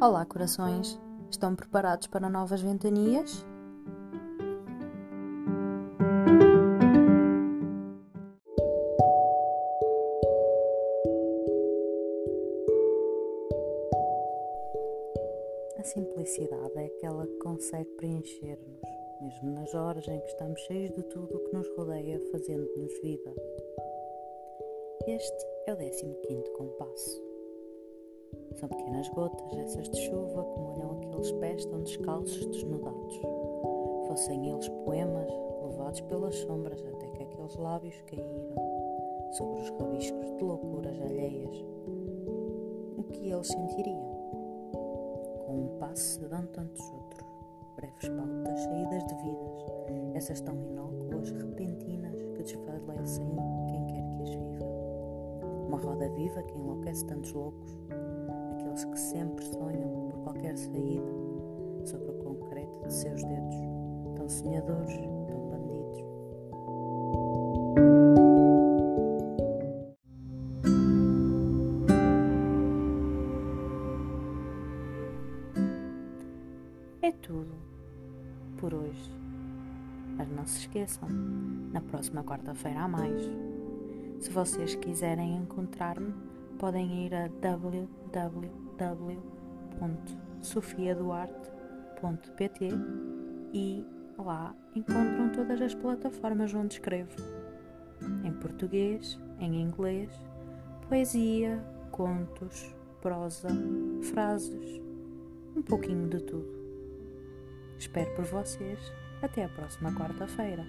Olá, corações! Estão preparados para novas ventanias? A simplicidade é aquela que consegue preencher-nos, mesmo nas horas em que estamos cheios de tudo o que nos rodeia, fazendo-nos vida. Este é o 15 compasso. São pequenas gotas, essas de chuva, que molham aqueles pés tão descalços, desnudados. Fossem eles poemas, levados pelas sombras até que aqueles lábios caíram sobre os rabiscos de loucuras alheias. O que eles sentiriam? Com um passo se dão tantos outros, breves pautas saídas de vidas, essas tão inócuas, repentinas, que desfalecem quem quer que as viva. Uma roda viva que enlouquece tantos loucos, aqueles que sempre sonham por qualquer saída sobre o concreto de seus dedos, tão sonhadores, tão bandidos. É tudo por hoje. Mas não se esqueçam, na próxima quarta-feira há mais. Se vocês quiserem encontrar-me, podem ir a www.sofiaduarte.pt e lá encontram todas as plataformas onde escrevo. Em português, em inglês, poesia, contos, prosa, frases, um pouquinho de tudo. Espero por vocês. Até a próxima quarta-feira.